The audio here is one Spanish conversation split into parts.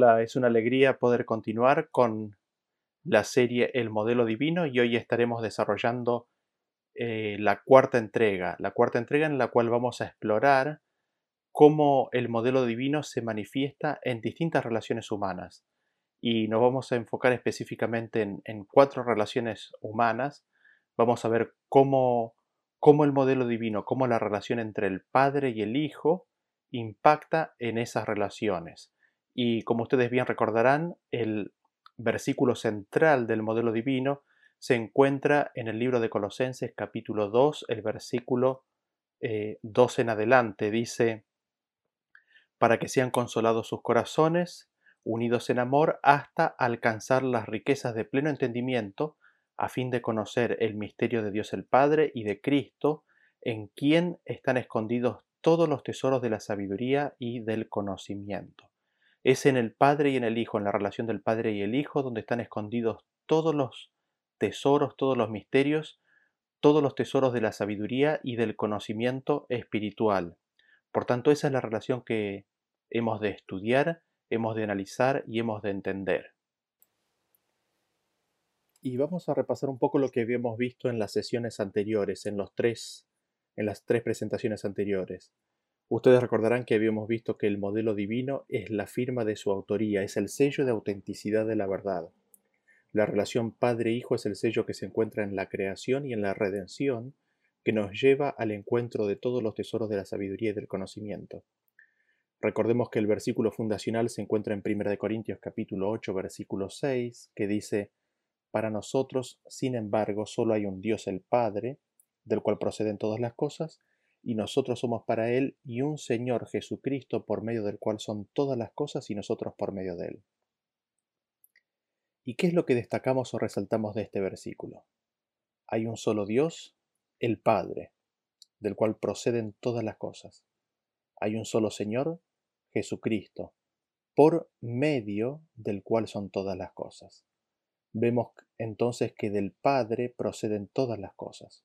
Hola, es una alegría poder continuar con la serie El modelo divino y hoy estaremos desarrollando eh, la cuarta entrega, la cuarta entrega en la cual vamos a explorar cómo el modelo divino se manifiesta en distintas relaciones humanas y nos vamos a enfocar específicamente en, cuatro relaciones humanas. Vamos a ver cómo, cómo el modelo divino, cómo la relación entre el Padre y el Hijo impacta en esas relaciones. Y como ustedes bien recordarán, el versículo central del modelo divino se encuentra en el libro de Colosenses capítulo 2, el versículo 2 eh, en adelante. Dice, para que sean consolados sus corazones, unidos en amor, hasta alcanzar las riquezas de pleno entendimiento, a fin de conocer el misterio de Dios el Padre y de Cristo, en quien están escondidos todos los tesoros de la sabiduría y del conocimiento. Es en el Padre y en el Hijo, en la relación del Padre y el Hijo, donde están escondidos todos los tesoros, todos los misterios, todos los tesoros de la sabiduría y del conocimiento espiritual. Por tanto, esa es la relación que hemos de estudiar, hemos de analizar y hemos de entender. Y vamos a repasar un poco lo que habíamos visto en las sesiones anteriores, en los tres en las tres presentaciones anteriores. Ustedes recordarán que habíamos visto que el modelo divino es la firma de su autoría, es el sello de autenticidad de la verdad. La relación padre-hijo es el sello que se encuentra en la creación y en la redención, que nos lleva al encuentro de todos los tesoros de la sabiduría y del conocimiento. Recordemos que el versículo fundacional se encuentra en 1 Corintios capítulo 8 versículo 6, que dice, Para nosotros, sin embargo, solo hay un Dios el Padre, del cual proceden todas las cosas, y nosotros somos para Él, y un Señor Jesucristo por medio del cual son todas las cosas y nosotros por medio de Él. ¿Y qué es lo que destacamos o resaltamos de este versículo? Hay un solo Dios, el Padre, del cual proceden todas las cosas. Hay un solo Señor, Jesucristo, por medio del cual son todas las cosas. Vemos entonces que del Padre proceden todas las cosas.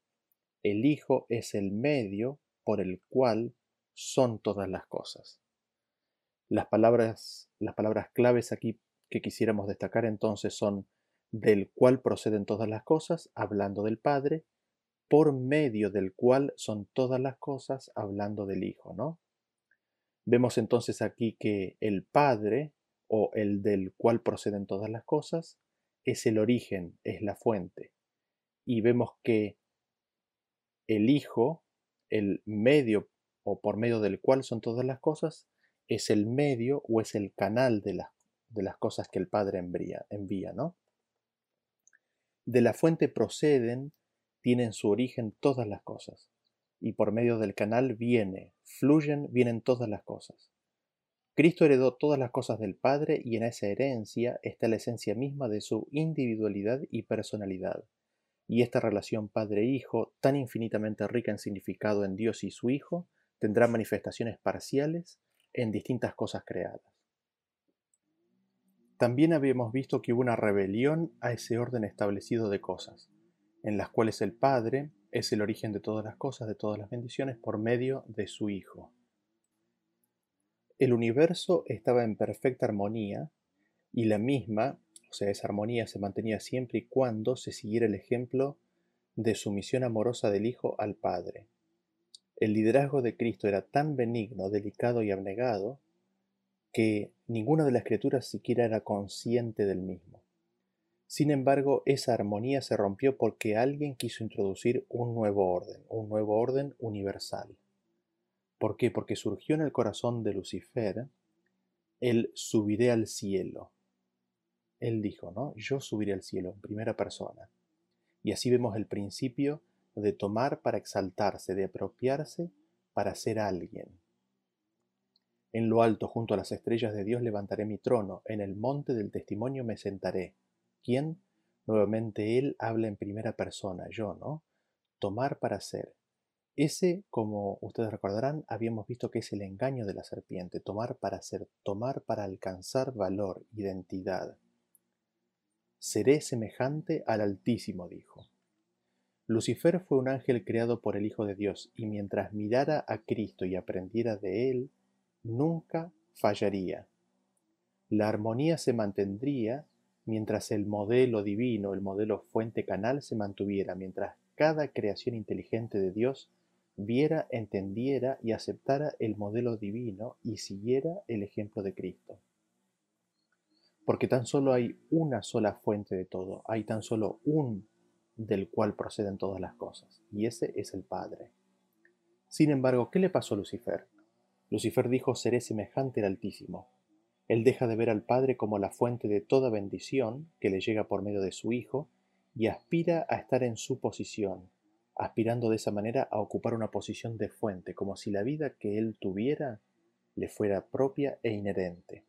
El Hijo es el medio por el cual son todas las cosas. Las palabras, las palabras claves aquí que quisiéramos destacar entonces son del cual proceden todas las cosas, hablando del Padre, por medio del cual son todas las cosas, hablando del Hijo, ¿no? Vemos entonces aquí que el Padre, o el del cual proceden todas las cosas, es el origen, es la fuente. Y vemos que el Hijo el medio o por medio del cual son todas las cosas, es el medio o es el canal de, de las cosas que el Padre envía, envía, ¿no? De la fuente proceden, tienen su origen todas las cosas, y por medio del canal viene, fluyen, vienen todas las cosas. Cristo heredó todas las cosas del Padre y en esa herencia está la esencia misma de su individualidad y personalidad y esta relación padre-hijo, tan infinitamente rica en significado en Dios y su Hijo, tendrá manifestaciones parciales en distintas cosas creadas. También habíamos visto que hubo una rebelión a ese orden establecido de cosas, en las cuales el Padre es el origen de todas las cosas, de todas las bendiciones, por medio de su Hijo. El universo estaba en perfecta armonía y la misma o sea, esa armonía se mantenía siempre y cuando se siguiera el ejemplo de sumisión amorosa del Hijo al Padre. El liderazgo de Cristo era tan benigno, delicado y abnegado que ninguna de las criaturas siquiera era consciente del mismo. Sin embargo, esa armonía se rompió porque alguien quiso introducir un nuevo orden, un nuevo orden universal. ¿Por qué? Porque surgió en el corazón de Lucifer el subiré al cielo, él dijo, ¿no? Yo subiré al cielo en primera persona. Y así vemos el principio de tomar para exaltarse, de apropiarse para ser alguien. En lo alto, junto a las estrellas de Dios, levantaré mi trono, en el monte del testimonio me sentaré. ¿Quién? Nuevamente Él habla en primera persona, yo, ¿no? Tomar para ser. Ese, como ustedes recordarán, habíamos visto que es el engaño de la serpiente, tomar para ser, tomar para alcanzar valor, identidad. Seré semejante al Altísimo, dijo. Lucifer fue un ángel creado por el Hijo de Dios, y mientras mirara a Cristo y aprendiera de él, nunca fallaría. La armonía se mantendría mientras el modelo divino, el modelo fuente-canal se mantuviera, mientras cada creación inteligente de Dios viera, entendiera y aceptara el modelo divino y siguiera el ejemplo de Cristo. Porque tan solo hay una sola fuente de todo, hay tan solo un del cual proceden todas las cosas, y ese es el Padre. Sin embargo, ¿qué le pasó a Lucifer? Lucifer dijo, seré semejante al Altísimo. Él deja de ver al Padre como la fuente de toda bendición que le llega por medio de su Hijo y aspira a estar en su posición, aspirando de esa manera a ocupar una posición de fuente, como si la vida que él tuviera le fuera propia e inherente.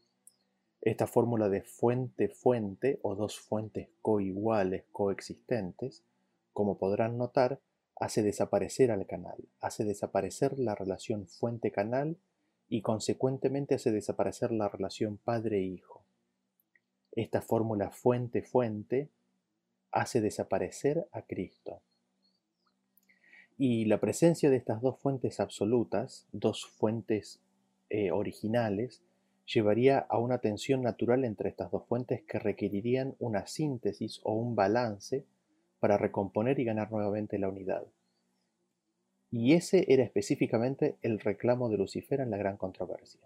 Esta fórmula de fuente-fuente o dos fuentes coiguales, coexistentes, como podrán notar, hace desaparecer al canal, hace desaparecer la relación fuente-canal y consecuentemente hace desaparecer la relación padre-hijo. Esta fórmula fuente-fuente hace desaparecer a Cristo. Y la presencia de estas dos fuentes absolutas, dos fuentes eh, originales, llevaría a una tensión natural entre estas dos fuentes que requerirían una síntesis o un balance para recomponer y ganar nuevamente la unidad. Y ese era específicamente el reclamo de Lucifer en la gran controversia.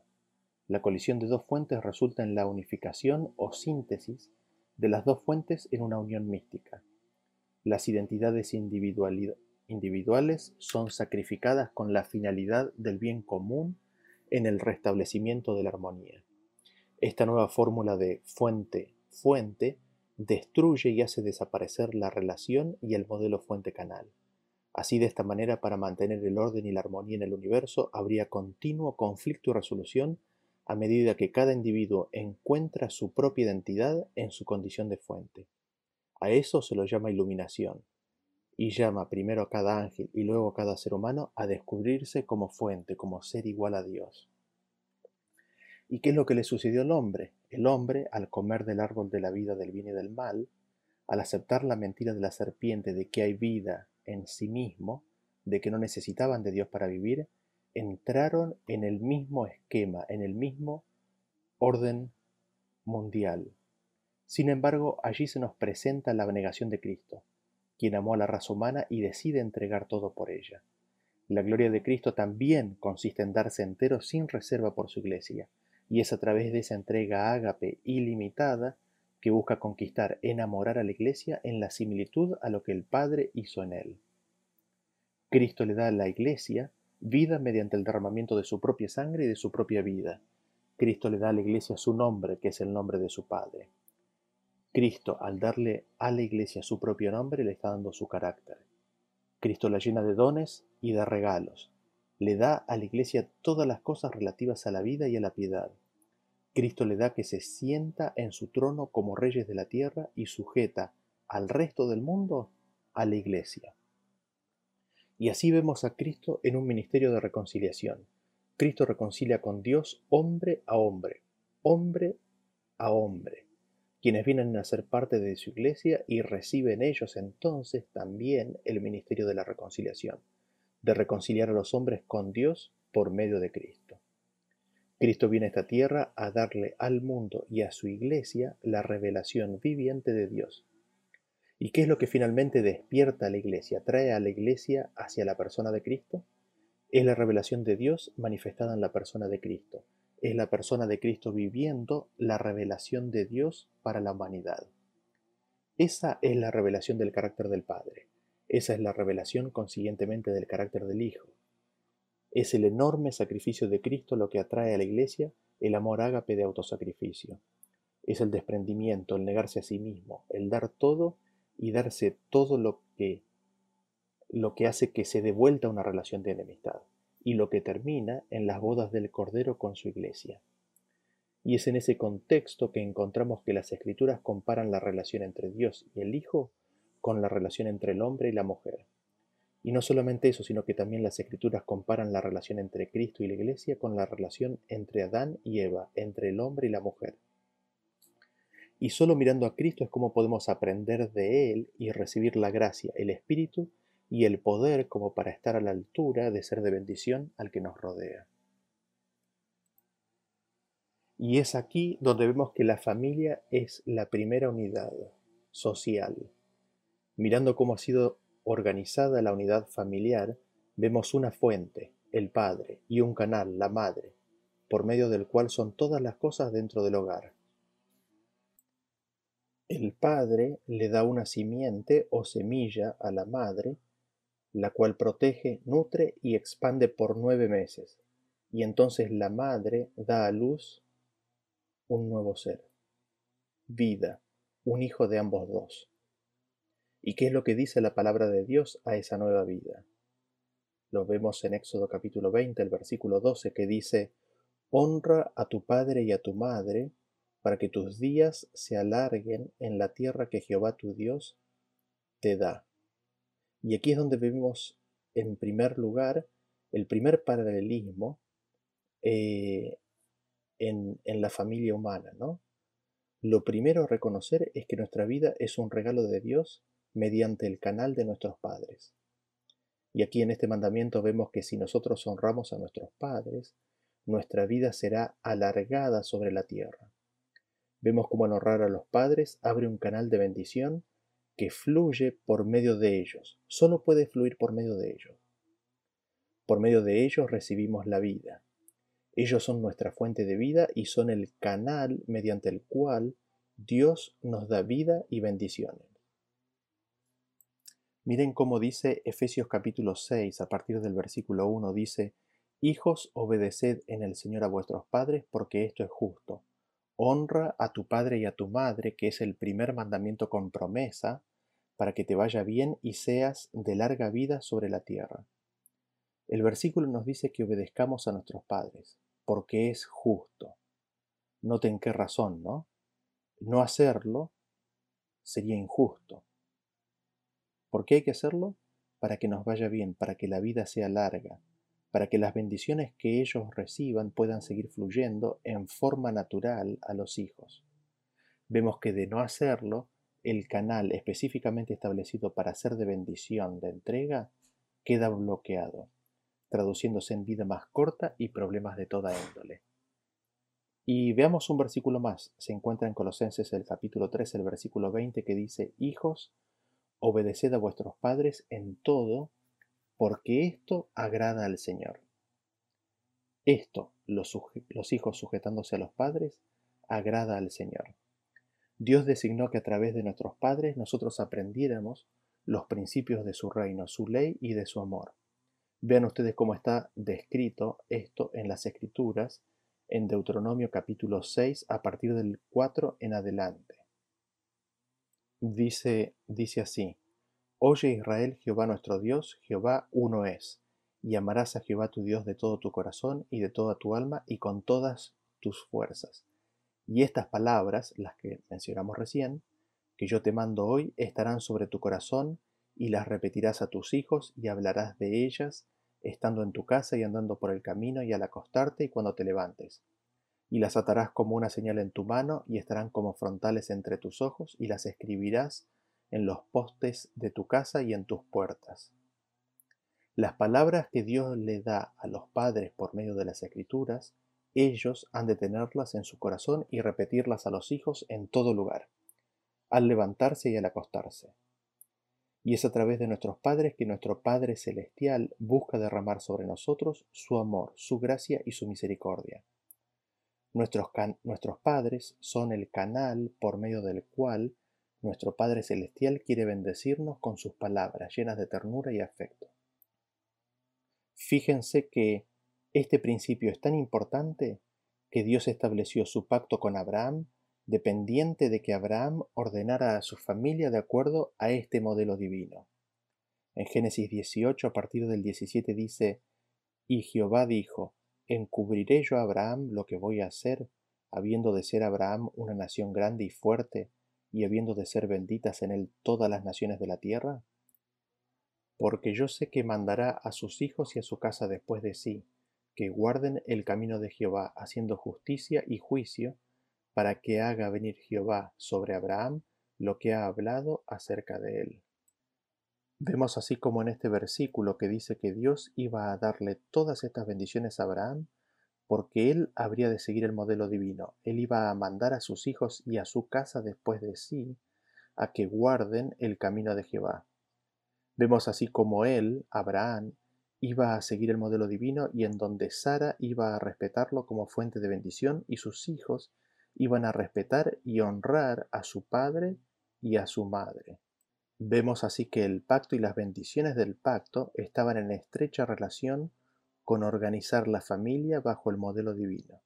La colisión de dos fuentes resulta en la unificación o síntesis de las dos fuentes en una unión mística. Las identidades individuales son sacrificadas con la finalidad del bien común en el restablecimiento de la armonía. Esta nueva fórmula de fuente-fuente destruye y hace desaparecer la relación y el modelo fuente-canal. Así de esta manera, para mantener el orden y la armonía en el universo, habría continuo conflicto y resolución a medida que cada individuo encuentra su propia identidad en su condición de fuente. A eso se lo llama iluminación, y llama primero a cada ángel y luego a cada ser humano a descubrirse como fuente, como ser igual a Dios. ¿Y qué es lo que le sucedió al hombre? El hombre, al comer del árbol de la vida del bien y del mal, al aceptar la mentira de la serpiente de que hay vida en sí mismo, de que no necesitaban de Dios para vivir, entraron en el mismo esquema, en el mismo orden mundial. Sin embargo, allí se nos presenta la abnegación de Cristo quien amó a la raza humana y decide entregar todo por ella. La gloria de Cristo también consiste en darse entero sin reserva por su iglesia, y es a través de esa entrega ágape ilimitada que busca conquistar, enamorar a la iglesia en la similitud a lo que el Padre hizo en él. Cristo le da a la iglesia vida mediante el derramamiento de su propia sangre y de su propia vida. Cristo le da a la iglesia su nombre, que es el nombre de su Padre. Cristo, al darle a la iglesia su propio nombre, le está dando su carácter. Cristo la llena de dones y de regalos. Le da a la iglesia todas las cosas relativas a la vida y a la piedad. Cristo le da que se sienta en su trono como reyes de la tierra y sujeta al resto del mundo a la iglesia. Y así vemos a Cristo en un ministerio de reconciliación. Cristo reconcilia con Dios hombre a hombre, hombre a hombre quienes vienen a ser parte de su iglesia y reciben ellos entonces también el ministerio de la reconciliación, de reconciliar a los hombres con Dios por medio de Cristo. Cristo viene a esta tierra a darle al mundo y a su iglesia la revelación viviente de Dios. ¿Y qué es lo que finalmente despierta a la iglesia, trae a la iglesia hacia la persona de Cristo? Es la revelación de Dios manifestada en la persona de Cristo, es la persona de Cristo viviendo la revelación de Dios para la humanidad. Esa es la revelación del carácter del Padre. Esa es la revelación consiguientemente del carácter del Hijo. Es el enorme sacrificio de Cristo lo que atrae a la Iglesia el amor ágape de autosacrificio. Es el desprendimiento, el negarse a sí mismo, el dar todo y darse todo lo que lo que hace que se dé vuelta una relación de enemistad y lo que termina en las bodas del Cordero con su iglesia. Y es en ese contexto que encontramos que las escrituras comparan la relación entre Dios y el Hijo con la relación entre el hombre y la mujer. Y no solamente eso, sino que también las escrituras comparan la relación entre Cristo y la iglesia con la relación entre Adán y Eva, entre el hombre y la mujer. Y solo mirando a Cristo es como podemos aprender de Él y recibir la gracia, el Espíritu y el poder como para estar a la altura de ser de bendición al que nos rodea. Y es aquí donde vemos que la familia es la primera unidad social. Mirando cómo ha sido organizada la unidad familiar, vemos una fuente, el padre, y un canal, la madre, por medio del cual son todas las cosas dentro del hogar. El padre le da una simiente o semilla a la madre, la cual protege, nutre y expande por nueve meses, y entonces la madre da a luz un nuevo ser, vida, un hijo de ambos dos. ¿Y qué es lo que dice la palabra de Dios a esa nueva vida? Lo vemos en Éxodo capítulo 20, el versículo 12, que dice, Honra a tu padre y a tu madre, para que tus días se alarguen en la tierra que Jehová tu Dios te da. Y aquí es donde vemos, en primer lugar, el primer paralelismo eh, en, la familia humana, ¿no? Lo primero a reconocer es que nuestra vida es un regalo de Dios mediante el canal de nuestros padres. Y aquí en este mandamiento vemos que si nosotros honramos a nuestros padres, nuestra vida será alargada sobre la tierra. Vemos cómo al honrar a los padres abre un canal de bendición que fluye por medio de ellos. Solo puede fluir por medio de ellos. Por medio de ellos recibimos la vida. Ellos son nuestra fuente de vida y son el canal mediante el cual Dios nos da vida y bendiciones. Miren cómo dice Efesios capítulo 6, a partir del versículo 1, dice, Hijos, obedeced en el Señor a vuestros padres, porque esto es justo. Honra a tu padre y a tu madre, que es el primer mandamiento con promesa, para que te vaya bien y seas de larga vida sobre la tierra. El versículo nos dice que obedezcamos a nuestros padres, porque es justo. Noten qué razón, ¿no? No hacerlo sería injusto. ¿Por qué hay que hacerlo? Para que nos vaya bien, para que la vida sea larga, para que las bendiciones que ellos reciban puedan seguir fluyendo en forma natural a los hijos. Vemos que de no hacerlo, el canal específicamente establecido para ser de bendición, de entrega, queda bloqueado, traduciéndose en vida más corta y problemas de toda índole. Y veamos un versículo más. Se encuentra en Colosenses el capítulo 3, el versículo 20, que dice, Hijos, obedeced a vuestros padres en todo, porque esto agrada al Señor. Esto, los, hijos sujetándose a los padres, agrada al Señor. Dios designó que a través de nuestros padres nosotros aprendiéramos los principios de su reino, su ley y de su amor. Vean ustedes cómo está descrito esto en las Escrituras, en Deuteronomio capítulo 6, a partir del 4 en adelante. Dice, dice así, Oye Israel, Jehová nuestro Dios, Jehová uno es, y amarás a Jehová tu Dios de todo tu corazón y de toda tu alma y con todas tus fuerzas. Y estas palabras, las que mencionamos recién, que yo te mando hoy, estarán sobre tu corazón, y las repetirás a tus hijos, y hablarás de ellas, estando en tu casa y andando por el camino, y al acostarte y cuando te levantes. Y las atarás como una señal en tu mano, y estarán como frontales entre tus ojos, y las escribirás en los postes de tu casa y en tus puertas. Las palabras que Dios le da a los padres por medio de las escrituras, ellos han de tenerlas en su corazón y repetirlas a los hijos en todo lugar, al levantarse y al acostarse. Y es a través de nuestros padres que nuestro Padre Celestial busca derramar sobre nosotros su amor, su gracia y su misericordia. Nuestros, nuestros padres son el canal por medio del cual nuestro Padre Celestial quiere bendecirnos con sus palabras llenas de ternura y afecto. Fíjense que este principio es tan importante que Dios estableció su pacto con Abraham dependiente de que Abraham ordenara a su familia de acuerdo a este modelo divino. En Génesis 18 a partir del 17 dice, Y Jehová dijo, ¿encubriré yo a Abraham lo que voy a hacer, habiendo de ser Abraham una nación grande y fuerte, y habiendo de ser benditas en él todas las naciones de la tierra? Porque yo sé que mandará a sus hijos y a su casa después de sí, que guarden el camino de Jehová, haciendo justicia y juicio, para que haga venir Jehová sobre Abraham lo que ha hablado acerca de él. Vemos así como en este versículo que dice que Dios iba a darle todas estas bendiciones a Abraham porque él habría de seguir el modelo divino. Él iba a mandar a sus hijos y a su casa después de sí a que guarden el camino de Jehová. Vemos así como él, Abraham, iba a seguir el modelo divino y en donde Sara iba a respetarlo como fuente de bendición y sus hijos iban a respetar y honrar a su padre y a su madre. Vemos así que el pacto y las bendiciones del pacto estaban en estrecha relación con organizar la familia bajo el modelo divino.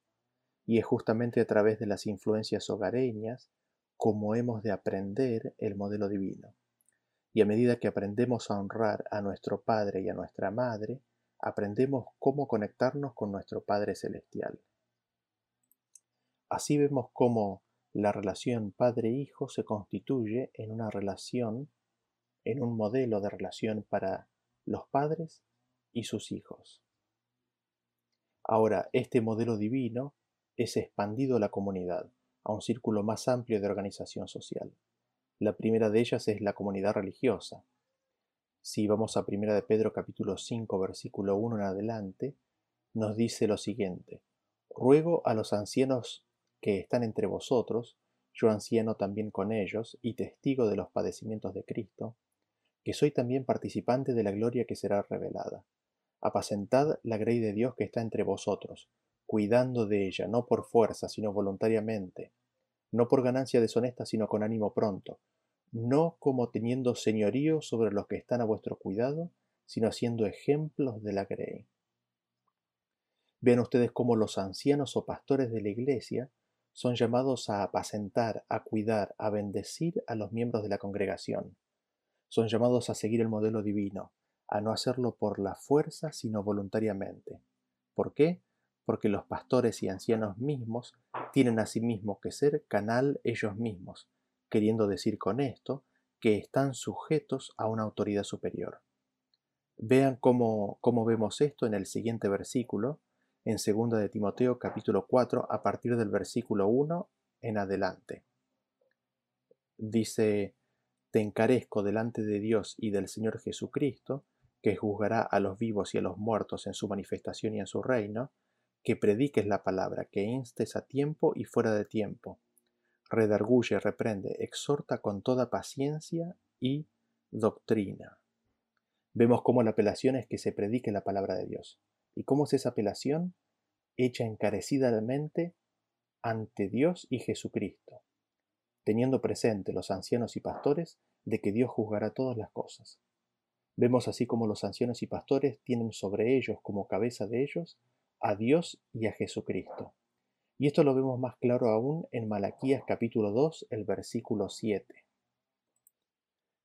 Y es justamente a través de las influencias hogareñas como hemos de aprender el modelo divino. Y a medida que aprendemos a honrar a nuestro Padre y a nuestra Madre, aprendemos cómo conectarnos con nuestro Padre Celestial. Así vemos cómo la relación padre-hijo se constituye en una relación, en un modelo de relación para los padres y sus hijos. Ahora, este modelo divino es expandido a la comunidad, a un círculo más amplio de organización social. La primera de ellas es la comunidad religiosa. Si vamos a 1 de Pedro capítulo 5 versículo 1 en adelante, nos dice lo siguiente: Ruego a los ancianos que están entre vosotros, yo anciano también con ellos y testigo de los padecimientos de Cristo, que soy también participante de la gloria que será revelada. Apacentad la grey de Dios que está entre vosotros, cuidando de ella, no por fuerza, sino voluntariamente, no por ganancia deshonesta, sino con ánimo pronto, no como teniendo señorío sobre los que están a vuestro cuidado, sino siendo ejemplos de la grey. Vean ustedes cómo los ancianos o pastores de la iglesia son llamados a apacentar, a cuidar, a bendecir a los miembros de la congregación. Son llamados a seguir el modelo divino, a no hacerlo por la fuerza, sino voluntariamente. ¿Por qué? Porque los pastores y ancianos mismos tienen asimismo que ser canal ellos mismos, queriendo decir con esto que están sujetos a una autoridad superior. Vean cómo, cómo vemos esto en el siguiente versículo, en 2 de Timoteo capítulo 4 a partir del versículo 1 en adelante. Dice, Te encarezco delante de Dios y del Señor Jesucristo, que juzgará a los vivos y a los muertos en su manifestación y en su reino, que prediques la palabra, que instes a tiempo y fuera de tiempo, redarguye, reprende, exhorta con toda paciencia y doctrina. Vemos cómo la apelación es que se predique la palabra de Dios. ¿Y cómo es esa apelación? Hecha encarecidamente ante Dios y Jesucristo, teniendo presente los ancianos y pastores de que Dios juzgará todas las cosas. Vemos así como los ancianos y pastores tienen sobre ellos como cabeza de ellos a Dios y a Jesucristo. Y esto lo vemos más claro aún en Malaquías capítulo 2, el versículo 7.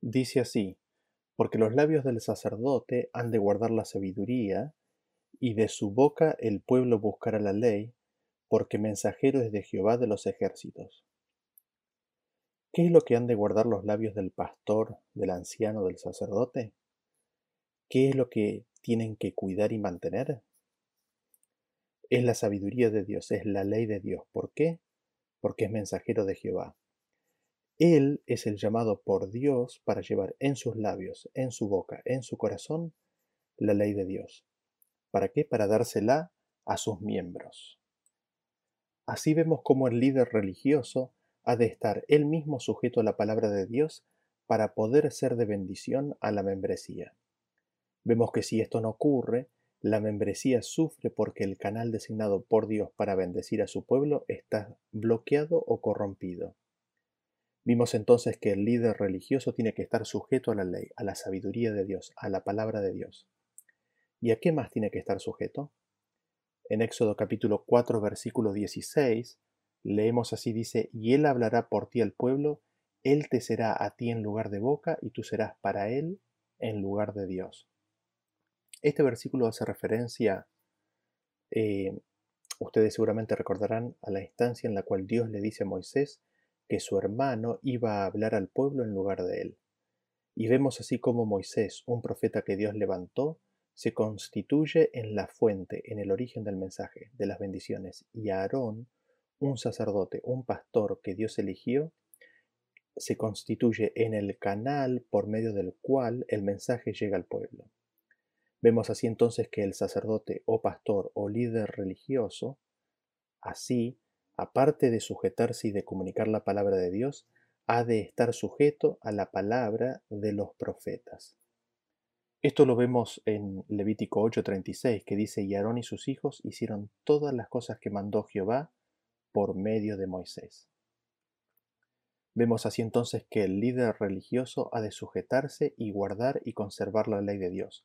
Dice así, porque los labios del sacerdote han de guardar la sabiduría, y de su boca el pueblo buscará la ley, porque mensajero es de Jehová de los ejércitos. ¿Qué es lo que han de guardar los labios del pastor, del anciano, del sacerdote? ¿Qué es lo que tienen que cuidar y mantener? Es la sabiduría de Dios, es la ley de Dios. ¿Por qué? Porque es mensajero de Jehová. Él es el llamado por Dios para llevar en sus labios, en su boca, en su corazón, la ley de Dios. ¿Para qué? Para dársela a sus miembros. Así vemos cómo el líder religioso ha de estar él mismo sujeto a la palabra de Dios para poder ser de bendición a la membresía. Vemos que si esto no ocurre, la membresía sufre porque el canal designado por Dios para bendecir a su pueblo está bloqueado o corrompido. Vimos entonces que el líder religioso tiene que estar sujeto a la ley, a la sabiduría de Dios, a la palabra de Dios. ¿Y a qué más tiene que estar sujeto? En Éxodo capítulo 4 versículo 16 leemos así dice, y él hablará por ti al pueblo, él te será a ti en lugar de boca y tú serás para él en lugar de Dios. Este versículo hace referencia, eh, ustedes seguramente recordarán, a la instancia en la cual Dios le dice a Moisés que su hermano iba a hablar al pueblo en lugar de él. Y vemos así como Moisés, un profeta que Dios levantó, se constituye en la fuente, en el origen del mensaje, de las bendiciones, y Aarón, un sacerdote, un pastor que Dios eligió, se constituye en el canal por medio del cual el mensaje llega al pueblo. Vemos así entonces que el sacerdote o pastor o líder religioso, así, aparte de sujetarse y de comunicar la palabra de Dios, ha de estar sujeto a la palabra de los profetas. Esto lo vemos en Levítico 8:36, que dice, y Aarón y sus hijos hicieron todas las cosas que mandó Jehová por medio de Moisés. Vemos así entonces que el líder religioso ha de sujetarse y guardar y conservar la ley de Dios,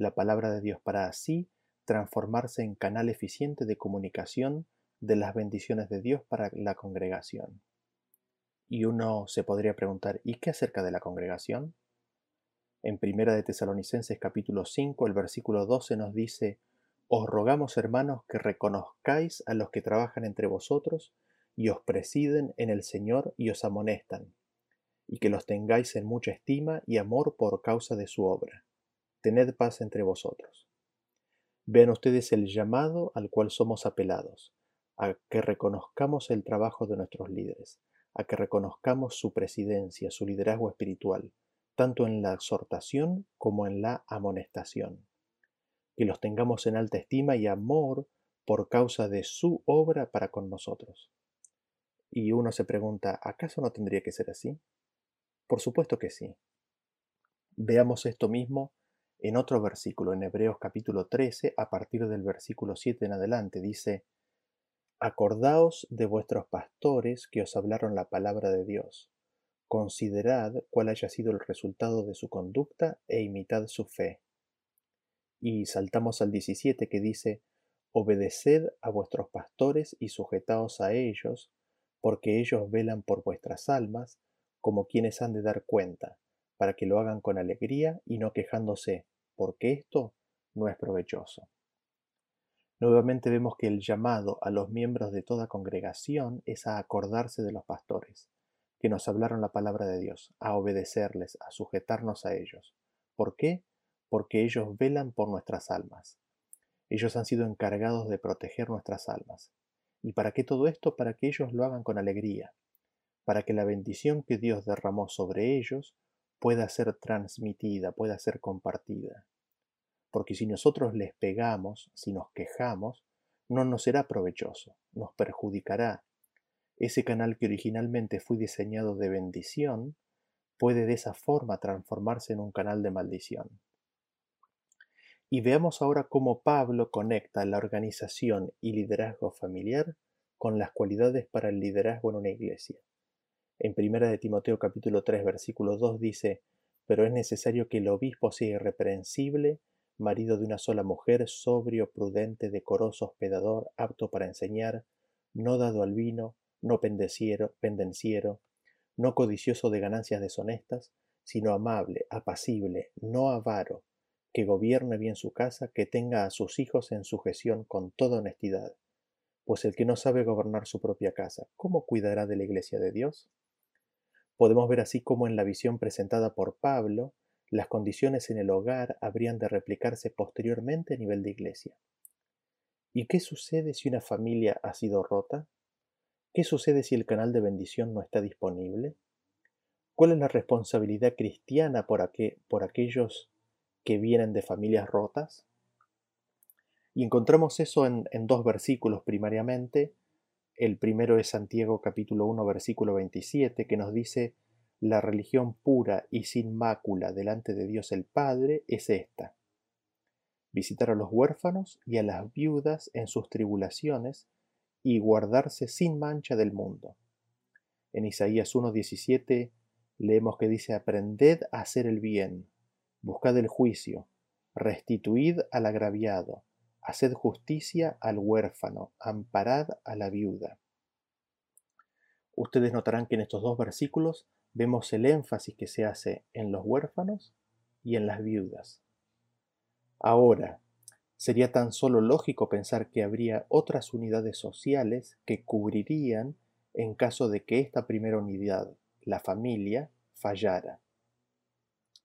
la palabra de Dios, para así transformarse en canal eficiente de comunicación de las bendiciones de Dios para la congregación. Y uno se podría preguntar, ¿y qué acerca de la congregación? En Primera de Tesalonicenses capítulo 5, el versículo 12 nos dice, Os rogamos, hermanos, que reconozcáis a los que trabajan entre vosotros y os presiden en el Señor y os amonestan, y que los tengáis en mucha estima y amor por causa de su obra. Tened paz entre vosotros. Vean ustedes el llamado al cual somos apelados, a que reconozcamos el trabajo de nuestros líderes, a que reconozcamos su presidencia, su liderazgo espiritual, tanto en la exhortación como en la amonestación. Que los tengamos en alta estima y amor por causa de su obra para con nosotros. Y uno se pregunta, ¿acaso no tendría que ser así? Por supuesto que sí. Veamos esto mismo en otro versículo, en Hebreos capítulo 13, a partir del versículo 7 en adelante, dice, Acordaos de vuestros pastores que os hablaron la palabra de Dios. Considerad cuál haya sido el resultado de su conducta e imitad su fe. Y saltamos al 17 que dice, Obedeced a vuestros pastores y sujetaos a ellos, porque ellos velan por vuestras almas, como quienes han de dar cuenta, para que lo hagan con alegría y no quejándose, porque esto no es provechoso. Nuevamente vemos que el llamado a los miembros de toda congregación es a acordarse de los pastores, que nos hablaron la palabra de Dios, a obedecerles, a sujetarnos a ellos. ¿Por qué? Porque ellos velan por nuestras almas. Ellos han sido encargados de proteger nuestras almas. ¿Y para qué todo esto? Para que ellos lo hagan con alegría, para que la bendición que Dios derramó sobre ellos pueda ser transmitida, pueda ser compartida. Porque si nosotros les pegamos, si nos quejamos, no nos será provechoso, nos perjudicará. Ese canal que originalmente fue diseñado de bendición puede de esa forma transformarse en un canal de maldición. Y veamos ahora cómo Pablo conecta la organización y liderazgo familiar con las cualidades para el liderazgo en una iglesia. En 1 de Timoteo capítulo 3 versículo 2 dice, pero es necesario que el obispo sea irreprensible, marido de una sola mujer, sobrio, prudente, decoroso, hospedador, apto para enseñar, no dado al vino, no pendenciero, pendenciero, no codicioso de ganancias deshonestas, sino amable, apacible, no avaro, que gobierne bien su casa, que tenga a sus hijos en sujeción con toda honestidad. Pues el que no sabe gobernar su propia casa, ¿cómo cuidará de la iglesia de Dios? Podemos ver así como en la visión presentada por Pablo, las condiciones en el hogar habrían de replicarse posteriormente a nivel de iglesia. ¿Y qué sucede si una familia ha sido rota? ¿Qué sucede si el canal de bendición no está disponible? ¿Cuál es la responsabilidad cristiana por, por aquellos que vienen de familias rotas. Y encontramos eso en, dos versículos primariamente. El primero es Santiago capítulo 1 versículo 27 que nos dice, la religión pura y sin mácula delante de Dios el Padre es esta. Visitar a los huérfanos y a las viudas en sus tribulaciones y guardarse sin mancha del mundo. En Isaías 1.17 leemos que dice, aprended a hacer el bien, buscad el juicio, restituid al agraviado, haced justicia al huérfano, amparad a la viuda. Ustedes notarán que en estos dos versículos vemos el énfasis que se hace en los huérfanos y en las viudas. Ahora, sería tan solo lógico pensar que habría otras unidades sociales que cubrirían en caso de que esta primera unidad, la familia, fallara.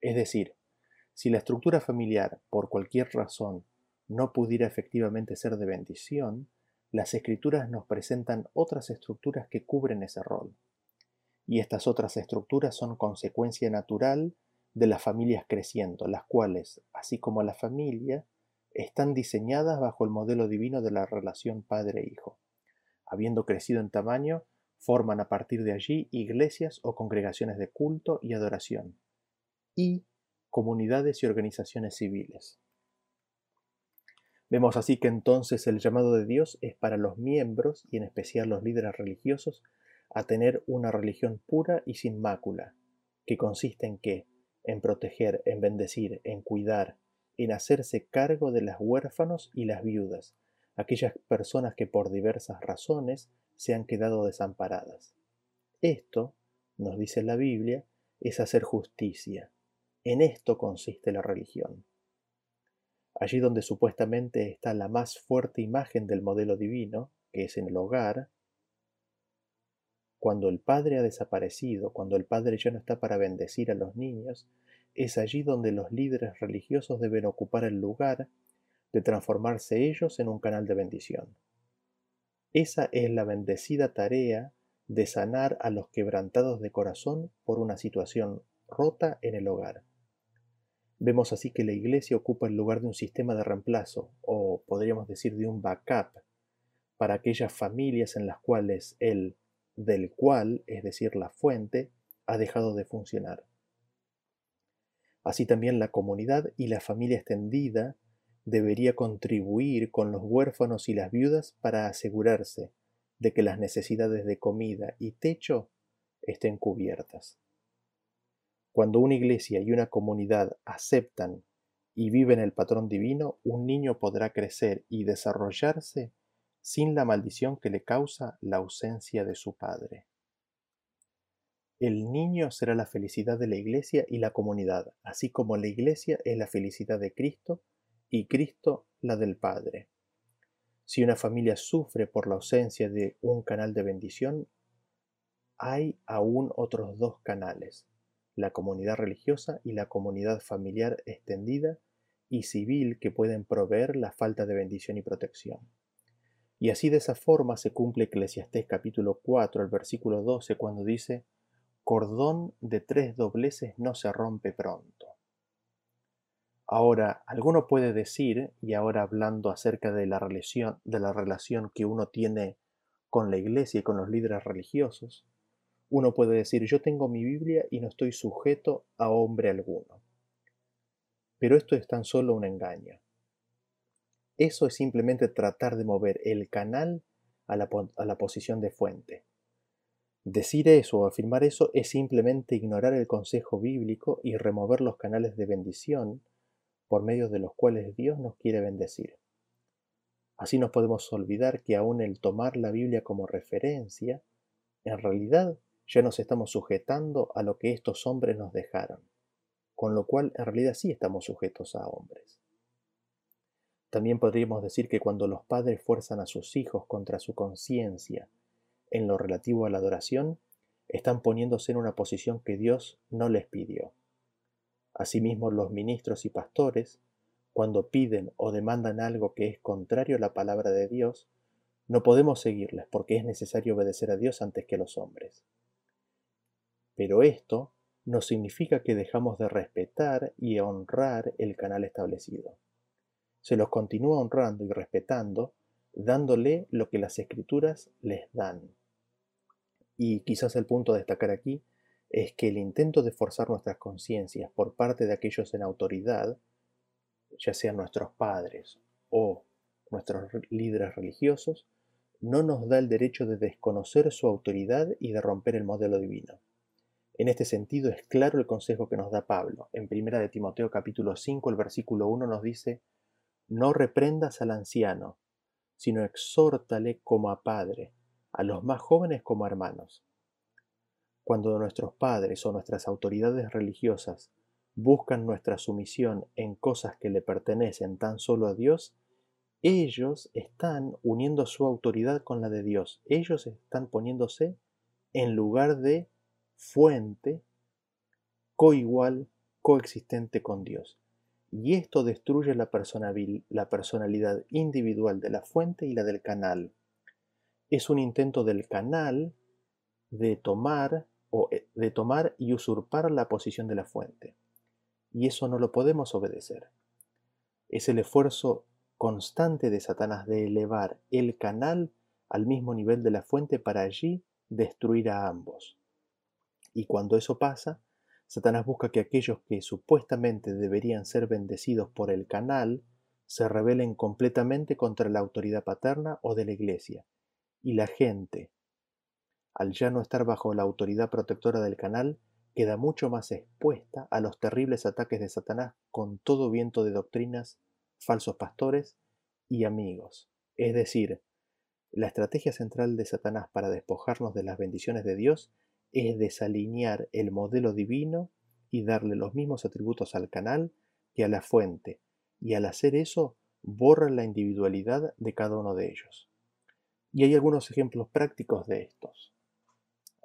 Es decir, si la estructura familiar, por cualquier razón, no pudiera efectivamente ser de bendición, las escrituras nos presentan otras estructuras que cubren ese rol. Y estas otras estructuras son consecuencia natural de las familias creciendo, las cuales, así como la familia, están diseñadas bajo el modelo divino de la relación padre-hijo. Habiendo crecido en tamaño, forman a partir de allí iglesias o congregaciones de culto y adoración, y comunidades y organizaciones civiles. Vemos así que entonces el llamado de Dios es para los miembros, y en especial los líderes religiosos, a tener una religión pura y sin mácula, que consiste en qué? En proteger, en bendecir, en cuidar, en hacerse cargo de las huérfanos y las viudas, aquellas personas que por diversas razones se han quedado desamparadas. Esto, nos dice la Biblia, es hacer justicia. En esto consiste la religión. Allí donde supuestamente está la más fuerte imagen del modelo divino, que es en el hogar, cuando el Padre ha desaparecido, cuando el Padre ya no está para bendecir a los niños, es allí donde los líderes religiosos deben ocupar el lugar de transformarse ellos en un canal de bendición. Esa es la bendecida tarea de sanar a los quebrantados de corazón por una situación rota en el hogar. Vemos así que la iglesia ocupa el lugar de un sistema de reemplazo, o podríamos decir de un backup, para aquellas familias en las cuales el del cual, es decir, la fuente, ha dejado de funcionar. Así también la comunidad y la familia extendida debería contribuir con los huérfanos y las viudas para asegurarse de que las necesidades de comida y techo estén cubiertas. Cuando una iglesia y una comunidad aceptan y viven el patrón divino, un niño podrá crecer y desarrollarse sin la maldición que le causa la ausencia de su padre. El niño será la felicidad de la iglesia y la comunidad, así como la iglesia es la felicidad de Cristo y Cristo la del Padre. Si una familia sufre por la ausencia de un canal de bendición, hay aún otros dos canales, la comunidad religiosa y la comunidad familiar extendida y civil que pueden proveer la falta de bendición y protección. Y así de esa forma se cumple Eclesiastés capítulo 4, el versículo 12, cuando dice, cordón de tres dobleces no se rompe pronto. Ahora, alguno puede decir, y ahora hablando acerca de la relación, de la relación que uno tiene con la iglesia y con los líderes religiosos, uno puede decir, yo tengo mi Biblia y no estoy sujeto a hombre alguno. Pero esto es tan solo un engaño. Eso es simplemente tratar de mover el canal a la, posición de fuente. Decir eso o afirmar eso es simplemente ignorar el consejo bíblico y remover los canales de bendición por medio de los cuales Dios nos quiere bendecir. Así nos podemos olvidar que aún el tomar la Biblia como referencia, en realidad ya nos estamos sujetando a lo que estos hombres nos dejaron, con lo cual en realidad sí estamos sujetos a hombres. También podríamos decir que cuando los padres fuerzan a sus hijos contra su conciencia en lo relativo a la adoración, están poniéndose en una posición que Dios no les pidió. Asimismo, los ministros y pastores, cuando piden o demandan algo que es contrario a la palabra de Dios, no podemos seguirles porque es necesario obedecer a Dios antes que a los hombres. Pero esto no significa que dejamos de respetar y honrar el canal establecido se los continúa honrando y respetando, dándole lo que las escrituras les dan. Y quizás el punto a destacar aquí es que el intento de forzar nuestras conciencias por parte de aquellos en autoridad, ya sean nuestros padres o nuestros líderes religiosos, no nos da el derecho de desconocer su autoridad y de romper el modelo divino. En este sentido es claro el consejo que nos da Pablo. En 1 de Timoteo capítulo 5, el versículo 1 nos dice, no reprendas al anciano, sino exhórtale como a padre, a los más jóvenes como a hermanos. Cuando nuestros padres o nuestras autoridades religiosas buscan nuestra sumisión en cosas que le pertenecen tan solo a Dios, ellos están uniendo su autoridad con la de Dios. Ellos están poniéndose en lugar de fuente coigual, coexistente con Dios y esto destruye la, personalidad individual de la fuente y la del canal. Es un intento del canal de tomar, o, eh, de tomar y usurpar la posición de la fuente. y eso no lo podemos obedecer. Es el esfuerzo constante de Satanás de elevar el canal al mismo nivel de la fuente para allí destruir a ambos. Y cuando eso pasa, Satanás busca que aquellos que supuestamente deberían ser bendecidos por el canal se rebelen completamente contra la autoridad paterna o de la iglesia. Y la gente, al ya no estar bajo la autoridad protectora del canal, queda mucho más expuesta a los terribles ataques de Satanás con todo viento de doctrinas, falsos pastores y amigos. Es decir, la estrategia central de Satanás para despojarnos de las bendiciones de Dios es desalinear el modelo divino y darle los mismos atributos al canal que a la fuente, y al hacer eso borra la individualidad de cada uno de ellos. Y hay algunos ejemplos prácticos de estos,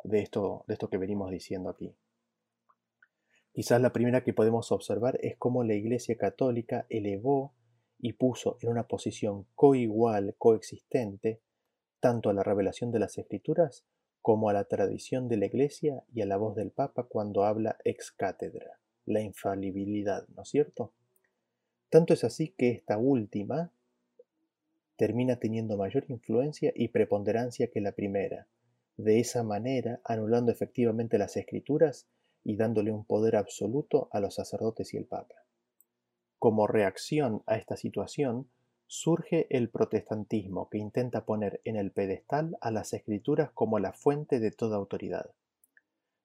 de esto, de esto que venimos diciendo aquí. Quizás la primera que podemos observar es cómo la Iglesia Católica elevó y puso en una posición coigual, coexistente, tanto a la revelación de las Escrituras como a la tradición de la Iglesia y a la voz del Papa cuando habla ex cátedra, la infalibilidad, ¿no es cierto? Tanto es así que esta última termina teniendo mayor influencia y preponderancia que la primera, de esa manera anulando efectivamente las escrituras y dándole un poder absoluto a los sacerdotes y el Papa. Como reacción a esta situación, surge el protestantismo que intenta poner en el pedestal a las escrituras como la fuente de toda autoridad.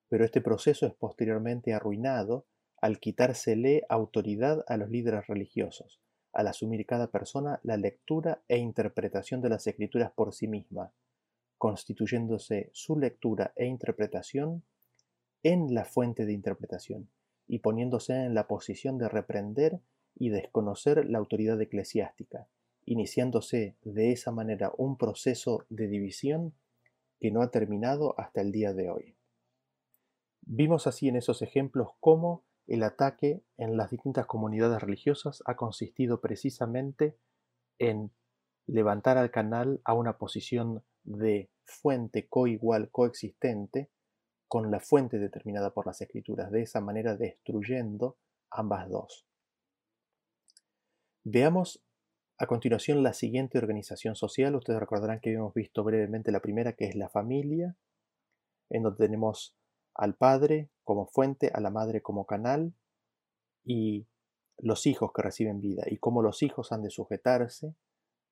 Pero este proceso es posteriormente arruinado al quitársele autoridad a los líderes religiosos, al asumir cada persona la lectura e interpretación de las escrituras por sí misma, constituyéndose su lectura e interpretación en la fuente de interpretación y poniéndose en la posición de reprender y desconocer la autoridad eclesiástica, iniciándose de esa manera un proceso de división que no ha terminado hasta el día de hoy. Vimos así en esos ejemplos cómo el ataque en las distintas comunidades religiosas ha consistido precisamente en levantar al canal a una posición de fuente coigual coexistente con la fuente determinada por las escrituras, de esa manera destruyendo ambas dos. Veamos a continuación la siguiente organización social. Ustedes recordarán que habíamos visto brevemente la primera, que es la familia, en donde tenemos al padre como fuente, a la madre como canal y los hijos que reciben vida y cómo los hijos han de sujetarse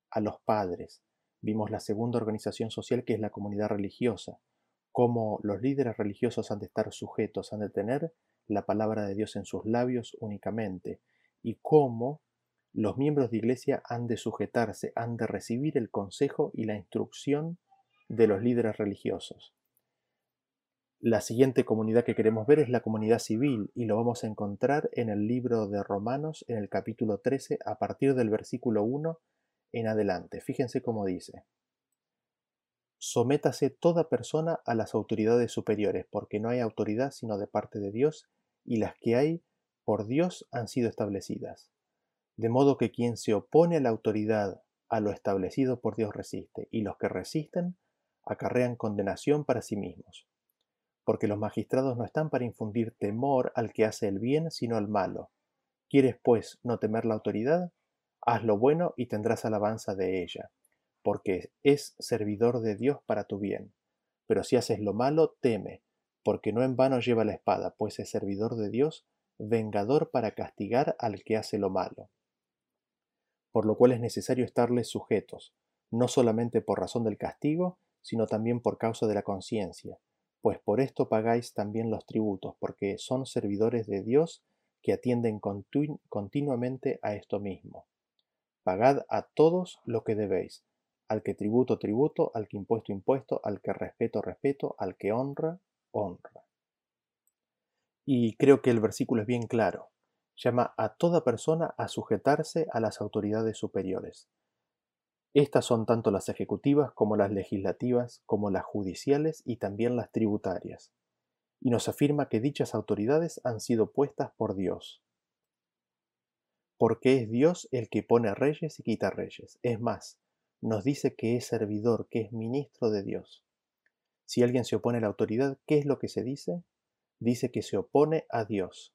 a los padres. Vimos la segunda organización social que es la comunidad religiosa, cómo los líderes religiosos han de estar sujetos, han de tener la palabra de Dios en sus labios únicamente y cómo los miembros de iglesia han de sujetarse, han de recibir el consejo y la instrucción de los líderes religiosos. La siguiente comunidad que queremos ver es la comunidad civil y lo vamos a encontrar en el libro de Romanos en el capítulo 13 a partir del versículo 1 en adelante. Fíjense cómo dice. Sométase toda persona a las autoridades superiores, porque no hay autoridad sino de parte de Dios, y las que hay por Dios han sido establecidas. De modo que quien se opone a la autoridad, a lo establecido por Dios resiste, y los que resisten acarrean condenación para sí mismos. Porque los magistrados no están para infundir temor al que hace el bien, sino al malo. ¿Quieres, pues, no temer la autoridad? Haz lo bueno y tendrás alabanza de ella, porque es servidor de Dios para tu bien. Pero si haces lo malo, teme, porque no en vano lleva la espada, pues es servidor de Dios, vengador para castigar al que hace lo malo. Por lo cual es necesario estarles sujetos, no solamente por razón del castigo, sino también por causa de la conciencia, pues por esto pagáis también los tributos, porque son servidores de Dios que atienden continuamente a esto mismo. Pagad a todos lo que debéis, al que tributo, tributo, al que impuesto, impuesto, al que respeto, respeto, al que honra, honra. Y creo que el versículo es bien claro. Llama a toda persona a sujetarse a las autoridades superiores. Estas son tanto las ejecutivas como las legislativas, como las judiciales y también las tributarias. Y nos afirma que dichas autoridades han sido puestas por Dios porque es Dios el que pone reyes y quita reyes. Es más, nos dice que es servidor, que es ministro de Dios. Si alguien se opone a la autoridad, ¿qué es lo que se dice? Dice que se opone a Dios.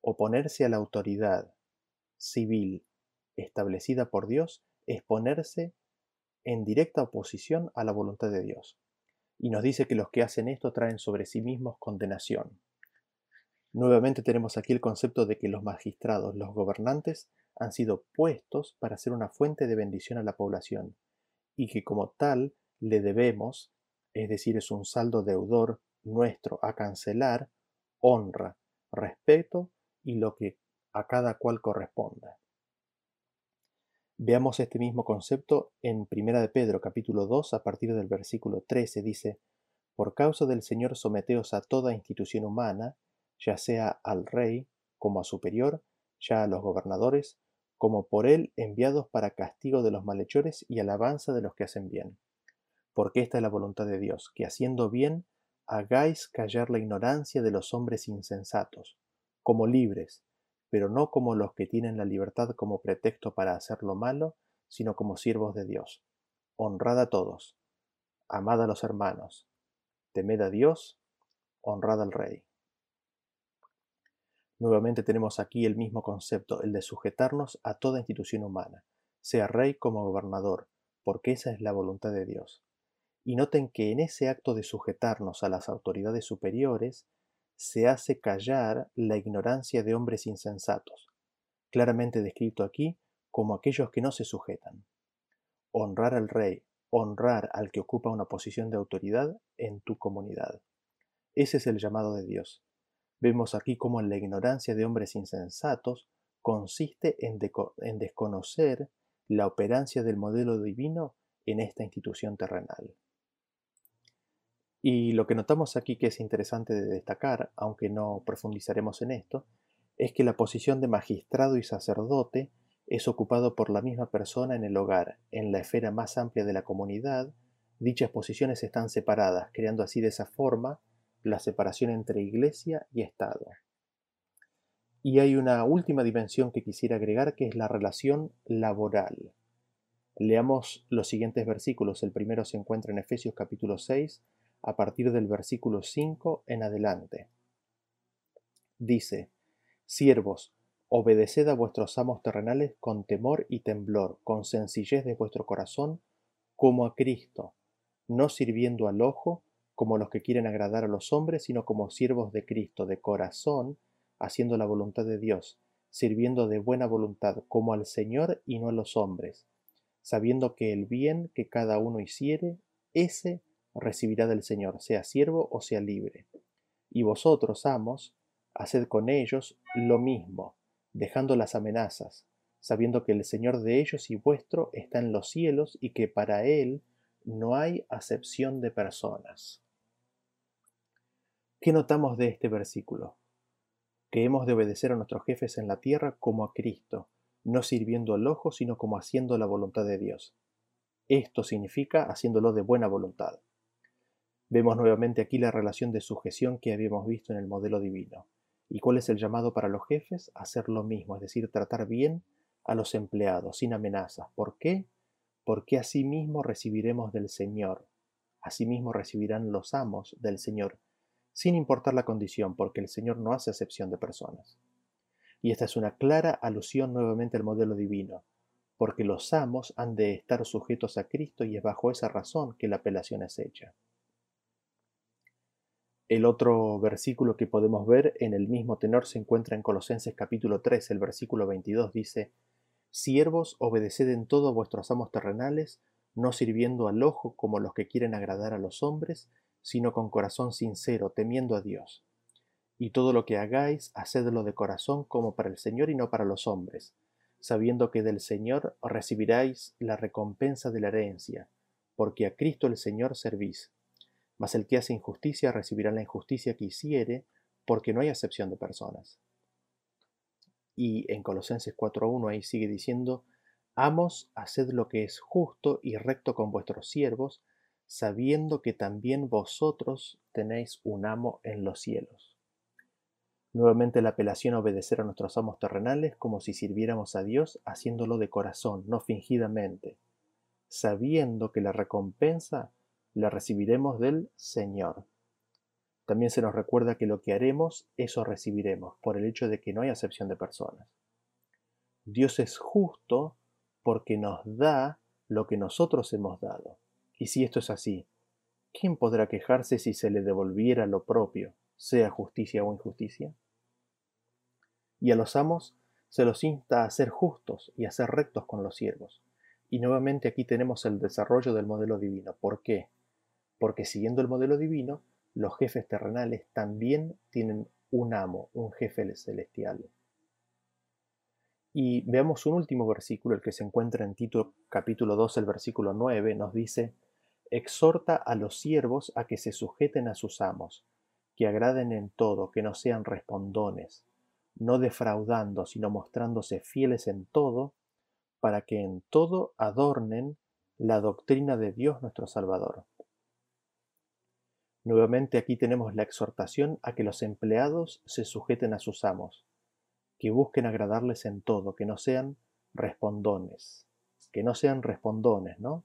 Oponerse a la autoridad civil establecida por Dios es ponerse en directa oposición a la voluntad de Dios. Y nos dice que los que hacen esto traen sobre sí mismos condenación. Nuevamente tenemos aquí el concepto de que los magistrados, los gobernantes, han sido puestos para ser una fuente de bendición a la población y que como tal le debemos, es decir, es un saldo deudor nuestro a cancelar, honra, respeto y lo que a cada cual corresponda. Veamos este mismo concepto en 1 de Pedro capítulo 2 a partir del versículo 13 dice, Por causa del Señor someteos a toda institución humana, ya sea al rey como a superior, ya a los gobernadores, como por él enviados para castigo de los malhechores y alabanza de los que hacen bien. Porque esta es la voluntad de Dios, que haciendo bien hagáis callar la ignorancia de los hombres insensatos, como libres, pero no como los que tienen la libertad como pretexto para hacer lo malo, sino como siervos de Dios. Honrad a todos, amad a los hermanos, temed a Dios, honrad al Rey. Nuevamente tenemos aquí el mismo concepto, el de sujetarnos a toda institución humana, sea rey como gobernador, porque esa es la voluntad de Dios. Y noten que en ese acto de sujetarnos a las autoridades superiores, se hace callar la ignorancia de hombres insensatos, claramente descrito aquí como aquellos que no se sujetan. Honrar al rey, honrar al que ocupa una posición de autoridad en tu comunidad. Ese es el llamado de Dios. Vemos aquí cómo la ignorancia de hombres insensatos consiste en, en desconocer la operancia del modelo divino en esta institución terrenal. Y lo que notamos aquí que es interesante de destacar, aunque no profundizaremos en esto, es que la posición de magistrado y sacerdote es ocupado por la misma persona en el hogar, en la esfera más amplia de la comunidad, dichas posiciones están separadas, creando así de esa forma la separación entre iglesia y Estado. Y hay una última dimensión que quisiera agregar, que es la relación laboral. Leamos los siguientes versículos. El primero se encuentra en Efesios capítulo 6, a partir del versículo 5 en adelante. Dice, Siervos, obedeced a vuestros amos terrenales con temor y temblor, con sencillez de vuestro corazón, como a Cristo, no sirviendo al ojo, como los que quieren agradar a los hombres, sino como siervos de Cristo, de corazón, haciendo la voluntad de Dios, sirviendo de buena voluntad, como al Señor y no a los hombres, sabiendo que el bien que cada uno hiciere, ese recibirá del Señor, sea siervo o sea libre. Y vosotros, amos, haced con ellos lo mismo, dejando las amenazas, sabiendo que el Señor de ellos y vuestro está en los cielos y que para Él no hay acepción de personas. ¿Qué notamos de este versículo? Que hemos de obedecer a nuestros jefes en la tierra como a Cristo, no sirviendo al ojo, sino como haciendo la voluntad de Dios. Esto significa haciéndolo de buena voluntad. Vemos nuevamente aquí la relación de sujeción que habíamos visto en el modelo divino. ¿Y cuál es el llamado para los jefes? Hacer lo mismo, es decir, tratar bien a los empleados, sin amenazas. ¿Por qué? Porque asimismo recibiremos del Señor. Asimismo recibirán los amos del Señor sin importar la condición, porque el Señor no hace acepción de personas. Y esta es una clara alusión nuevamente al modelo divino, porque los amos han de estar sujetos a Cristo y es bajo esa razón que la apelación es hecha. El otro versículo que podemos ver en el mismo tenor se encuentra en Colosenses capítulo 3, el versículo 22 dice, Siervos, obedeced en todo a vuestros amos terrenales, no sirviendo al ojo como los que quieren agradar a los hombres, sino con corazón sincero, temiendo a Dios. Y todo lo que hagáis, hacedlo de corazón como para el Señor y no para los hombres, sabiendo que del Señor recibiráis la recompensa de la herencia, porque a Cristo el Señor servís. Mas el que hace injusticia recibirá la injusticia que hiciere, porque no hay acepción de personas. Y en Colosenses 4.1 ahí sigue diciendo, Amos, haced lo que es justo y recto con vuestros siervos, sabiendo que también vosotros tenéis un amo en los cielos. Nuevamente la apelación a obedecer a nuestros amos terrenales como si sirviéramos a Dios haciéndolo de corazón, no fingidamente, sabiendo que la recompensa la recibiremos del Señor. También se nos recuerda que lo que haremos, eso recibiremos, por el hecho de que no hay acepción de personas. Dios es justo porque nos da lo que nosotros hemos dado. Y si esto es así, ¿quién podrá quejarse si se le devolviera lo propio, sea justicia o injusticia? Y a los amos se los insta a ser justos y a ser rectos con los siervos. Y nuevamente aquí tenemos el desarrollo del modelo divino. ¿Por qué? Porque siguiendo el modelo divino, los jefes terrenales también tienen un amo, un jefe celestial. Y veamos un último versículo, el que se encuentra en Tito capítulo 2, el versículo 9, nos dice, exhorta a los siervos a que se sujeten a sus amos, que agraden en todo, que no sean respondones, no defraudando, sino mostrándose fieles en todo, para que en todo adornen la doctrina de Dios nuestro Salvador. Nuevamente aquí tenemos la exhortación a que los empleados se sujeten a sus amos, que busquen agradarles en todo, que no sean respondones, que no sean respondones, ¿no?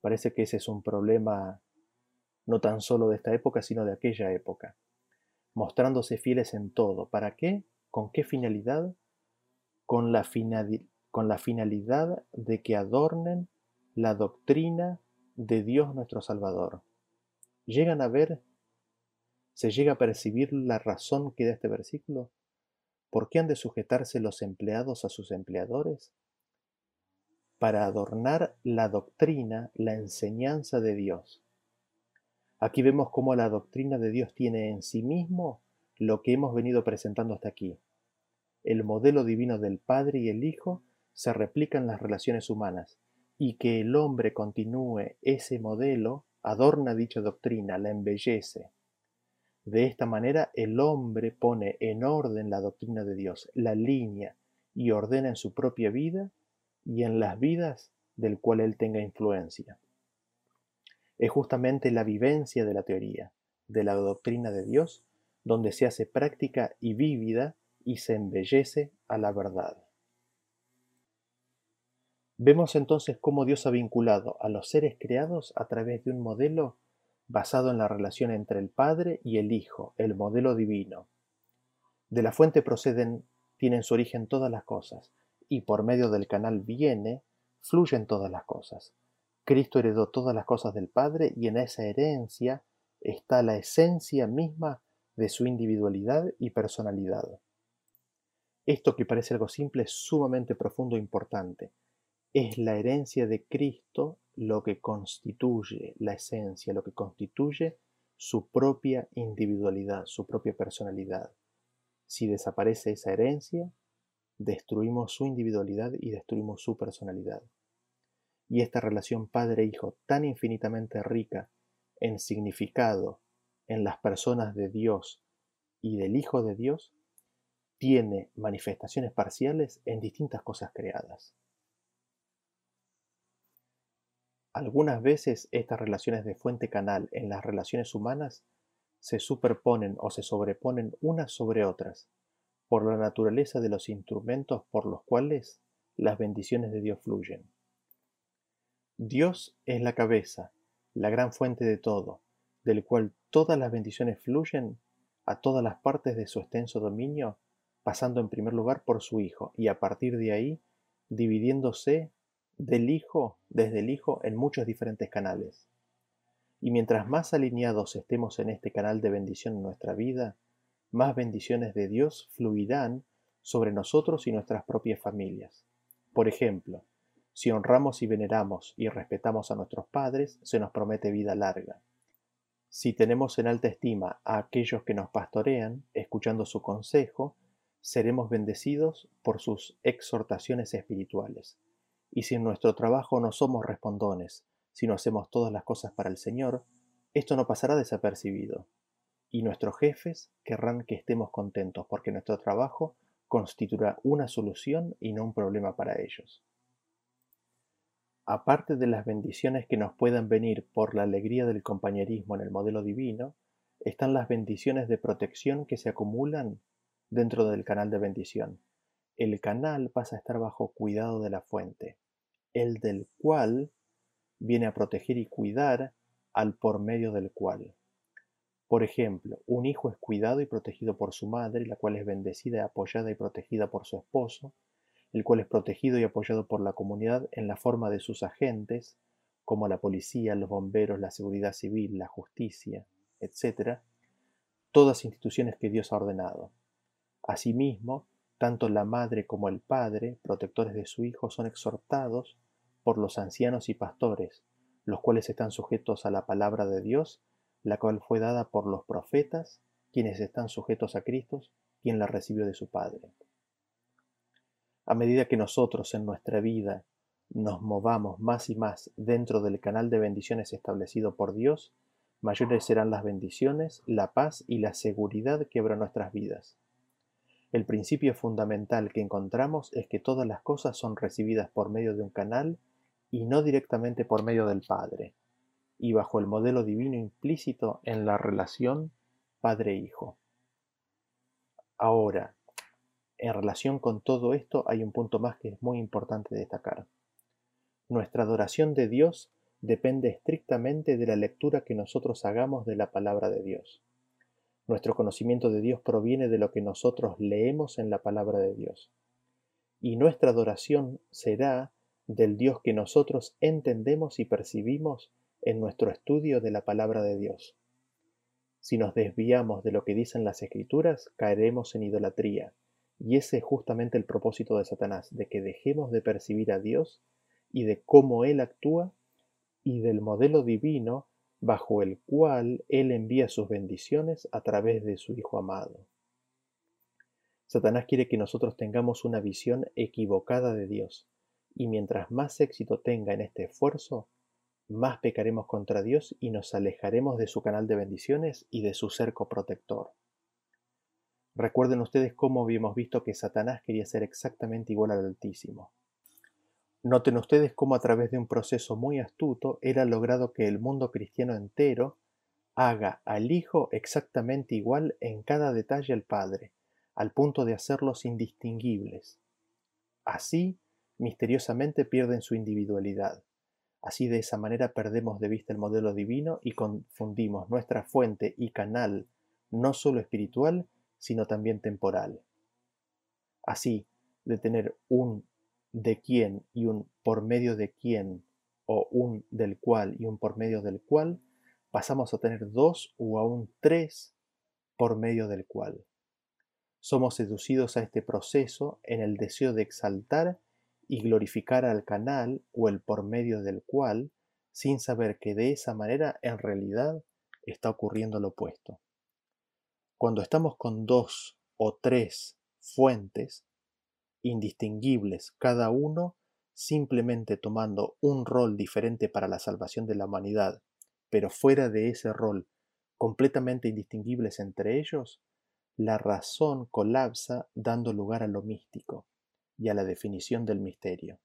Parece que ese es un problema no tan solo de esta época, sino de aquella época. Mostrándose fieles en todo. ¿Para qué? ¿Con qué finalidad? Con la, con la finalidad de que adornen la doctrina de Dios nuestro Salvador llegan a ver, se llega a percibir la razón que da este versículo? ¿Por qué han de sujetarse los empleados a sus empleadores? Para adornar la doctrina, la enseñanza de Dios. Aquí vemos cómo la doctrina de Dios tiene en sí mismo lo que hemos venido presentando hasta aquí. El modelo divino del Padre y el Hijo se replica en las relaciones humanas y que el hombre continúe ese modelo adorna dicha doctrina, la embellece. De esta manera el hombre pone en orden la doctrina de Dios, la línea y ordena en su propia vida y en las vidas del cual él tenga influencia. Es justamente la vivencia de la teoría, de la doctrina de Dios, donde se hace práctica y vívida y se embellece a la verdad. Vemos entonces cómo Dios ha vinculado a los seres creados a través de un modelo basado en la relación entre el Padre y el Hijo, el modelo divino. De la fuente proceden, tienen su origen todas las cosas, y por medio del canal viene, fluyen todas las cosas. Cristo heredó todas las cosas del Padre y en esa herencia está la esencia misma de su individualidad y personalidad. Esto que parece algo simple es sumamente profundo e importante es la herencia de Cristo lo que constituye la esencia, lo que constituye su propia individualidad, su propia personalidad. Si desaparece esa herencia, destruimos su individualidad y destruimos su personalidad. Y esta relación padre-hijo tan infinitamente rica en significado en las personas de Dios y del Hijo de Dios, tiene manifestaciones parciales en distintas cosas creadas. Algunas veces estas relaciones de fuente-canal en las relaciones humanas se superponen o se sobreponen unas sobre otras, por la naturaleza de los instrumentos por los cuales las bendiciones de Dios fluyen. Dios es la cabeza, la gran fuente de todo, del cual todas las bendiciones fluyen a todas las partes de su extenso dominio, pasando en primer lugar por su Hijo y a partir de ahí dividiéndose del Hijo, desde el Hijo, en muchos diferentes canales. Y mientras más alineados estemos en este canal de bendición en nuestra vida, más bendiciones de Dios fluirán sobre nosotros y nuestras propias familias. Por ejemplo, si honramos y veneramos y respetamos a nuestros padres, se nos promete vida larga. Si tenemos en alta estima a aquellos que nos pastorean, escuchando su consejo, seremos bendecidos por sus exhortaciones espirituales. Y si en nuestro trabajo no somos respondones, sino hacemos todas las cosas para el Señor, esto no pasará desapercibido. Y nuestros jefes querrán que estemos contentos porque nuestro trabajo constituirá una solución y no un problema para ellos. Aparte de las bendiciones que nos puedan venir por la alegría del compañerismo en el modelo divino, están las bendiciones de protección que se acumulan dentro del canal de bendición el canal pasa a estar bajo cuidado de la fuente, el del cual viene a proteger y cuidar al por medio del cual. Por ejemplo, un hijo es cuidado y protegido por su madre, la cual es bendecida, apoyada y protegida por su esposo, el cual es protegido y apoyado por la comunidad en la forma de sus agentes, como la policía, los bomberos, la seguridad civil, la justicia, etc., todas instituciones que Dios ha ordenado. Asimismo, tanto la madre como el padre, protectores de su hijo, son exhortados por los ancianos y pastores, los cuales están sujetos a la palabra de Dios, la cual fue dada por los profetas, quienes están sujetos a Cristo, quien la recibió de su Padre. A medida que nosotros en nuestra vida nos movamos más y más dentro del canal de bendiciones establecido por Dios, mayores serán las bendiciones, la paz y la seguridad que habrá nuestras vidas. El principio fundamental que encontramos es que todas las cosas son recibidas por medio de un canal y no directamente por medio del Padre, y bajo el modelo divino implícito en la relación Padre-Hijo. Ahora, en relación con todo esto hay un punto más que es muy importante destacar. Nuestra adoración de Dios depende estrictamente de la lectura que nosotros hagamos de la palabra de Dios. Nuestro conocimiento de Dios proviene de lo que nosotros leemos en la palabra de Dios. Y nuestra adoración será del Dios que nosotros entendemos y percibimos en nuestro estudio de la palabra de Dios. Si nos desviamos de lo que dicen las escrituras, caeremos en idolatría, y ese es justamente el propósito de Satanás, de que dejemos de percibir a Dios y de cómo Él actúa y del modelo divino bajo el cual Él envía sus bendiciones a través de su Hijo amado. Satanás quiere que nosotros tengamos una visión equivocada de Dios, y mientras más éxito tenga en este esfuerzo, más pecaremos contra Dios y nos alejaremos de su canal de bendiciones y de su cerco protector. Recuerden ustedes cómo habíamos visto que Satanás quería ser exactamente igual al Altísimo. Noten ustedes cómo a través de un proceso muy astuto ha logrado que el mundo cristiano entero haga al Hijo exactamente igual en cada detalle al Padre, al punto de hacerlos indistinguibles. Así, misteriosamente pierden su individualidad. Así de esa manera perdemos de vista el modelo divino y confundimos nuestra fuente y canal no solo espiritual, sino también temporal. Así, de tener un de quién y un por medio de quién, o un del cual y un por medio del cual, pasamos a tener dos o aún tres por medio del cual. Somos seducidos a este proceso en el deseo de exaltar y glorificar al canal o el por medio del cual, sin saber que de esa manera en realidad está ocurriendo lo opuesto. Cuando estamos con dos o tres fuentes indistinguibles, cada uno simplemente tomando un rol diferente para la salvación de la humanidad, pero fuera de ese rol completamente indistinguibles entre ellos, la razón colapsa dando lugar a lo místico y a la definición del misterio.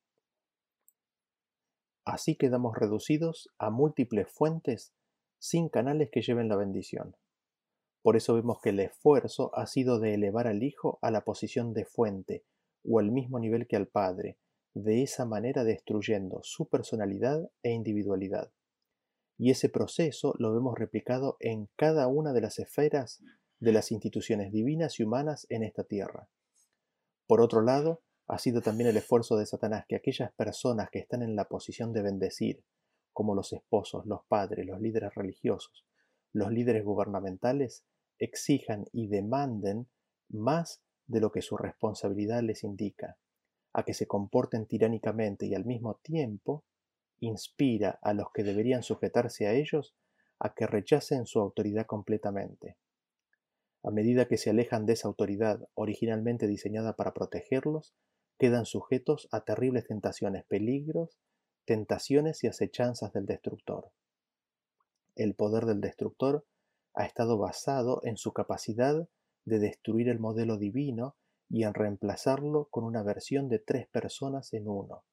Así quedamos reducidos a múltiples fuentes sin canales que lleven la bendición. Por eso vemos que el esfuerzo ha sido de elevar al Hijo a la posición de fuente o al mismo nivel que al Padre, de esa manera destruyendo su personalidad e individualidad. Y ese proceso lo vemos replicado en cada una de las esferas de las instituciones divinas y humanas en esta tierra. Por otro lado, ha sido también el esfuerzo de Satanás que aquellas personas que están en la posición de bendecir, como los esposos, los padres, los líderes religiosos, los líderes gubernamentales, exijan y demanden más de lo que su responsabilidad les indica, a que se comporten tiránicamente y al mismo tiempo inspira a los que deberían sujetarse a ellos a que rechacen su autoridad completamente. A medida que se alejan de esa autoridad originalmente diseñada para protegerlos, quedan sujetos a terribles tentaciones, peligros, tentaciones y acechanzas del destructor. El poder del destructor ha estado basado en su capacidad de destruir el modelo divino y en reemplazarlo con una versión de tres personas en uno,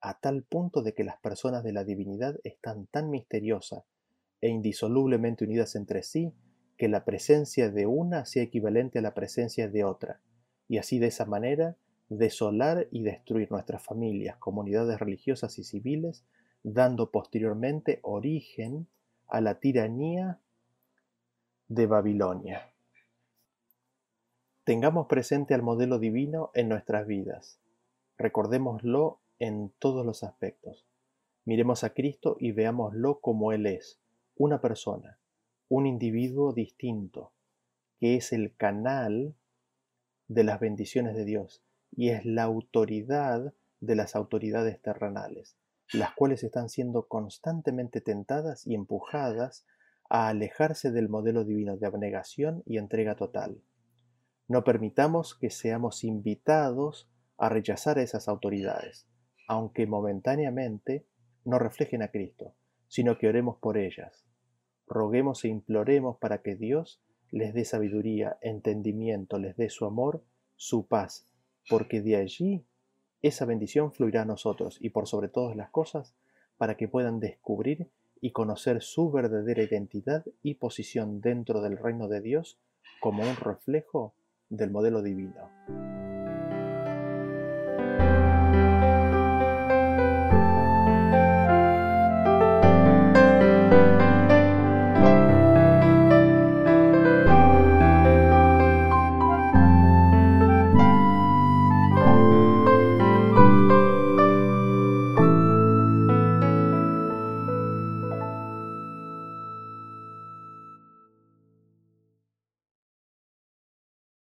a tal punto de que las personas de la divinidad están tan misteriosas e indisolublemente unidas entre sí que la presencia de una sea equivalente a la presencia de otra, y así de esa manera desolar y destruir nuestras familias, comunidades religiosas y civiles, dando posteriormente origen a la tiranía de Babilonia. Tengamos presente al modelo divino en nuestras vidas. Recordémoslo en todos los aspectos. Miremos a Cristo y veámoslo como Él es, una persona, un individuo distinto, que es el canal de las bendiciones de Dios y es la autoridad de las autoridades terrenales, las cuales están siendo constantemente tentadas y empujadas a alejarse del modelo divino de abnegación y entrega total. No permitamos que seamos invitados a rechazar a esas autoridades, aunque momentáneamente no reflejen a Cristo, sino que oremos por ellas. Roguemos e imploremos para que Dios les dé sabiduría, entendimiento, les dé su amor, su paz, porque de allí esa bendición fluirá a nosotros y por sobre todas las cosas, para que puedan descubrir y conocer su verdadera identidad y posición dentro del reino de Dios como un reflejo del modelo divino.